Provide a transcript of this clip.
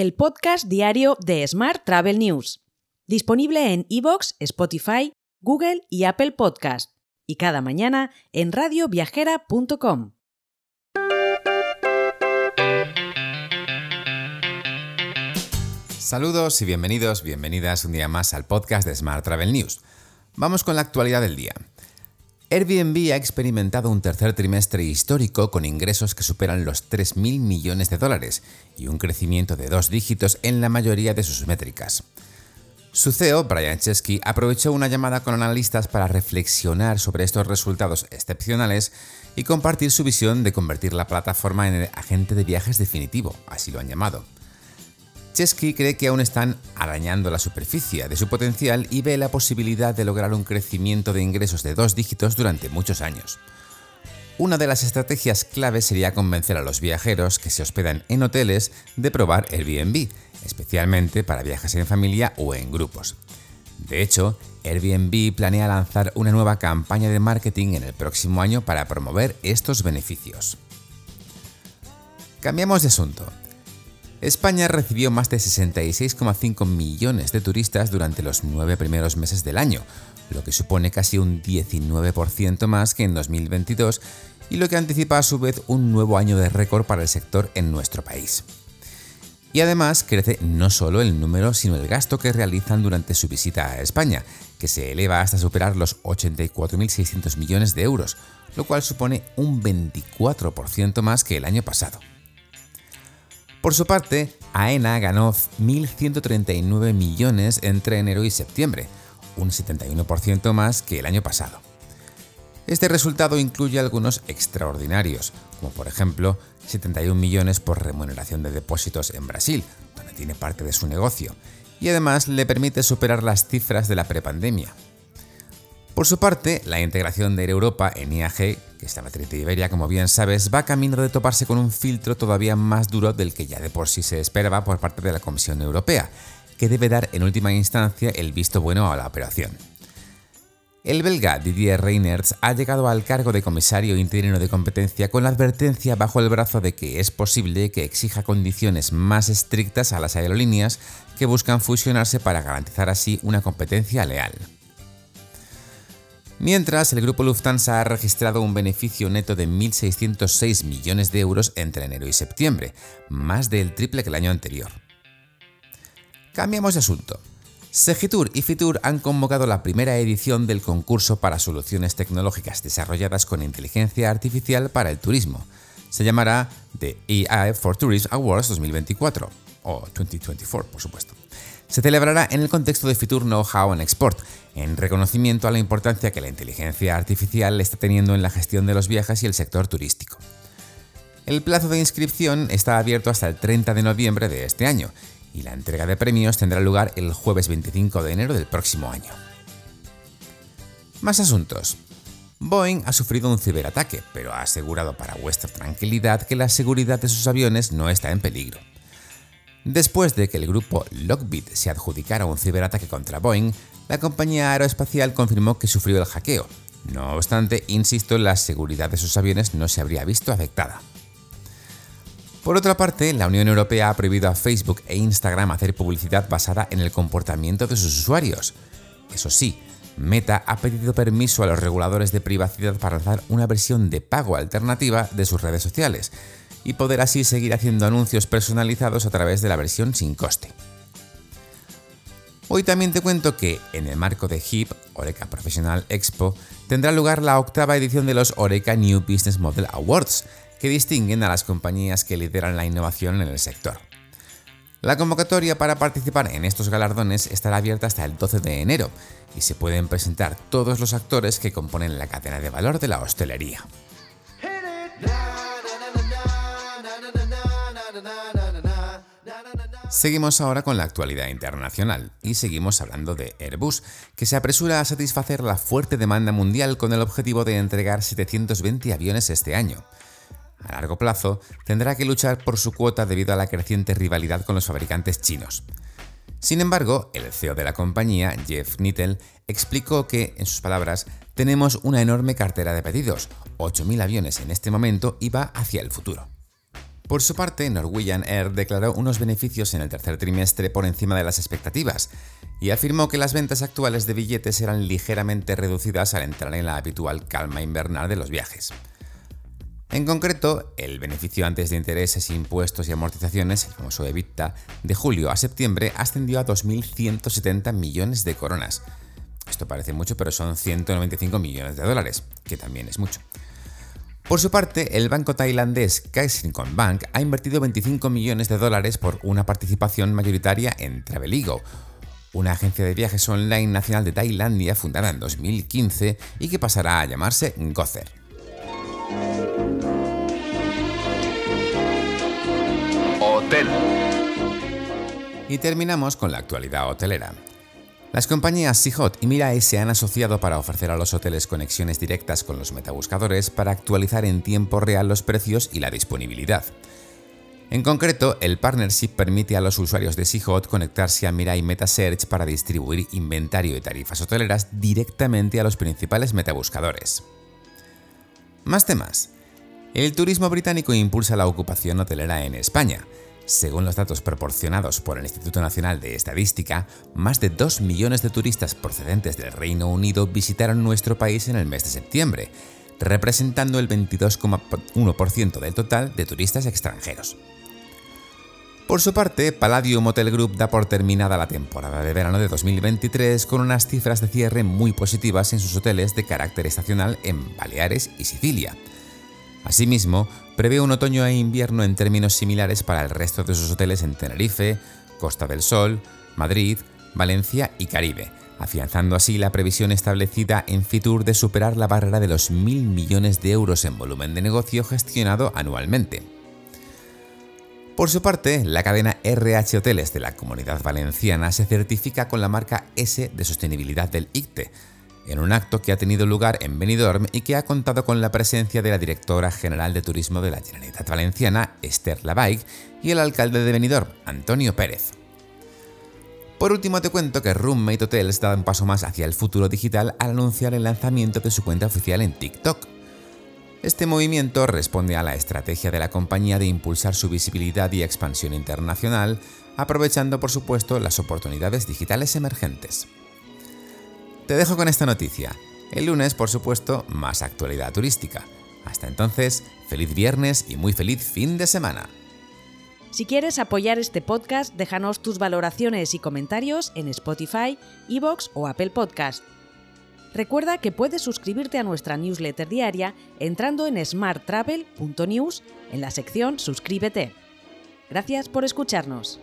el podcast diario de Smart Travel News, disponible en iVoox, Spotify, Google y Apple Podcast, y cada mañana en radioviajera.com. Saludos y bienvenidos, bienvenidas un día más al podcast de Smart Travel News. Vamos con la actualidad del día. Airbnb ha experimentado un tercer trimestre histórico con ingresos que superan los 3.000 millones de dólares y un crecimiento de dos dígitos en la mayoría de sus métricas. Su CEO, Brian Chesky, aprovechó una llamada con analistas para reflexionar sobre estos resultados excepcionales y compartir su visión de convertir la plataforma en el agente de viajes definitivo, así lo han llamado. Chesky cree que aún están arañando la superficie de su potencial y ve la posibilidad de lograr un crecimiento de ingresos de dos dígitos durante muchos años. Una de las estrategias claves sería convencer a los viajeros que se hospedan en hoteles de probar Airbnb, especialmente para viajes en familia o en grupos. De hecho, Airbnb planea lanzar una nueva campaña de marketing en el próximo año para promover estos beneficios. Cambiamos de asunto. España recibió más de 66,5 millones de turistas durante los nueve primeros meses del año, lo que supone casi un 19% más que en 2022 y lo que anticipa a su vez un nuevo año de récord para el sector en nuestro país. Y además crece no solo el número, sino el gasto que realizan durante su visita a España, que se eleva hasta superar los 84.600 millones de euros, lo cual supone un 24% más que el año pasado. Por su parte, AENA ganó 1.139 millones entre enero y septiembre, un 71% más que el año pasado. Este resultado incluye algunos extraordinarios, como por ejemplo 71 millones por remuneración de depósitos en Brasil, donde tiene parte de su negocio, y además le permite superar las cifras de la prepandemia, por su parte, la integración de Europa en IAG, que esta matriz de Iberia, como bien sabes, va camino de toparse con un filtro todavía más duro del que ya de por sí se esperaba por parte de la Comisión Europea, que debe dar en última instancia el visto bueno a la operación. El belga Didier Reynerts ha llegado al cargo de comisario interino de competencia con la advertencia bajo el brazo de que es posible que exija condiciones más estrictas a las aerolíneas que buscan fusionarse para garantizar así una competencia leal. Mientras, el grupo Lufthansa ha registrado un beneficio neto de 1.606 millones de euros entre enero y septiembre, más del triple que el año anterior. Cambiamos de asunto. Segitur y Fitur han convocado la primera edición del concurso para soluciones tecnológicas desarrolladas con inteligencia artificial para el turismo. Se llamará The AI for Tourism Awards 2024, o 2024 por supuesto se celebrará en el contexto de Fitur Know-how en Export, en reconocimiento a la importancia que la inteligencia artificial está teniendo en la gestión de los viajes y el sector turístico. El plazo de inscripción está abierto hasta el 30 de noviembre de este año y la entrega de premios tendrá lugar el jueves 25 de enero del próximo año. Más asuntos. Boeing ha sufrido un ciberataque, pero ha asegurado para vuestra tranquilidad que la seguridad de sus aviones no está en peligro. Después de que el grupo Lockbit se adjudicara un ciberataque contra Boeing, la compañía aeroespacial confirmó que sufrió el hackeo. No obstante, insisto, la seguridad de sus aviones no se habría visto afectada. Por otra parte, la Unión Europea ha prohibido a Facebook e Instagram hacer publicidad basada en el comportamiento de sus usuarios. Eso sí, Meta ha pedido permiso a los reguladores de privacidad para lanzar una versión de pago alternativa de sus redes sociales, y poder así seguir haciendo anuncios personalizados a través de la versión sin coste. Hoy también te cuento que, en el marco de HIP, Oreca Professional Expo, tendrá lugar la octava edición de los Oreca New Business Model Awards, que distinguen a las compañías que lideran la innovación en el sector. La convocatoria para participar en estos galardones estará abierta hasta el 12 de enero y se pueden presentar todos los actores que componen la cadena de valor de la hostelería. Seguimos ahora con la actualidad internacional y seguimos hablando de Airbus, que se apresura a satisfacer la fuerte demanda mundial con el objetivo de entregar 720 aviones este año. A largo plazo, tendrá que luchar por su cuota debido a la creciente rivalidad con los fabricantes chinos. Sin embargo, el CEO de la compañía, Jeff Nittel, explicó que, en sus palabras, tenemos una enorme cartera de pedidos, 8.000 aviones en este momento y va hacia el futuro. Por su parte, Norwegian Air declaró unos beneficios en el tercer trimestre por encima de las expectativas y afirmó que las ventas actuales de billetes eran ligeramente reducidas al entrar en la habitual calma invernal de los viajes. En concreto, el beneficio antes de intereses, impuestos y amortizaciones, el famoso EBITDA, de julio a septiembre ascendió a 2.170 millones de coronas. Esto parece mucho, pero son 195 millones de dólares, que también es mucho. Por su parte, el banco tailandés Kasikorn Bank ha invertido 25 millones de dólares por una participación mayoritaria en Traveligo, una agencia de viajes online nacional de Tailandia fundada en 2015 y que pasará a llamarse Gozer. Hotel. Y terminamos con la actualidad hotelera. Las compañías Seahot y Mirai se han asociado para ofrecer a los hoteles conexiones directas con los metabuscadores para actualizar en tiempo real los precios y la disponibilidad. En concreto, el partnership permite a los usuarios de Seahot conectarse a Mirai MetaSearch para distribuir inventario y tarifas hoteleras directamente a los principales metabuscadores. Más temas. El turismo británico impulsa la ocupación hotelera en España. Según los datos proporcionados por el Instituto Nacional de Estadística, más de 2 millones de turistas procedentes del Reino Unido visitaron nuestro país en el mes de septiembre, representando el 22,1% del total de turistas extranjeros. Por su parte, Palladium Hotel Group da por terminada la temporada de verano de 2023 con unas cifras de cierre muy positivas en sus hoteles de carácter estacional en Baleares y Sicilia. Asimismo, prevé un otoño e invierno en términos similares para el resto de sus hoteles en Tenerife, Costa del Sol, Madrid, Valencia y Caribe, afianzando así la previsión establecida en Fitur de superar la barrera de los mil millones de euros en volumen de negocio gestionado anualmente. Por su parte, la cadena RH Hoteles de la Comunidad Valenciana se certifica con la marca S de sostenibilidad del ICTE, en un acto que ha tenido lugar en Benidorm y que ha contado con la presencia de la directora general de turismo de la Generalitat Valenciana, Esther Lavaig, y el alcalde de Benidorm, Antonio Pérez. Por último te cuento que Roommate Hotels da un paso más hacia el futuro digital al anunciar el lanzamiento de su cuenta oficial en TikTok. Este movimiento responde a la estrategia de la compañía de impulsar su visibilidad y expansión internacional, aprovechando por supuesto las oportunidades digitales emergentes. Te dejo con esta noticia. El lunes, por supuesto, más actualidad turística. Hasta entonces, feliz viernes y muy feliz fin de semana. Si quieres apoyar este podcast, déjanos tus valoraciones y comentarios en Spotify, Evox o Apple Podcast. Recuerda que puedes suscribirte a nuestra newsletter diaria entrando en smarttravel.news en la sección Suscríbete. Gracias por escucharnos.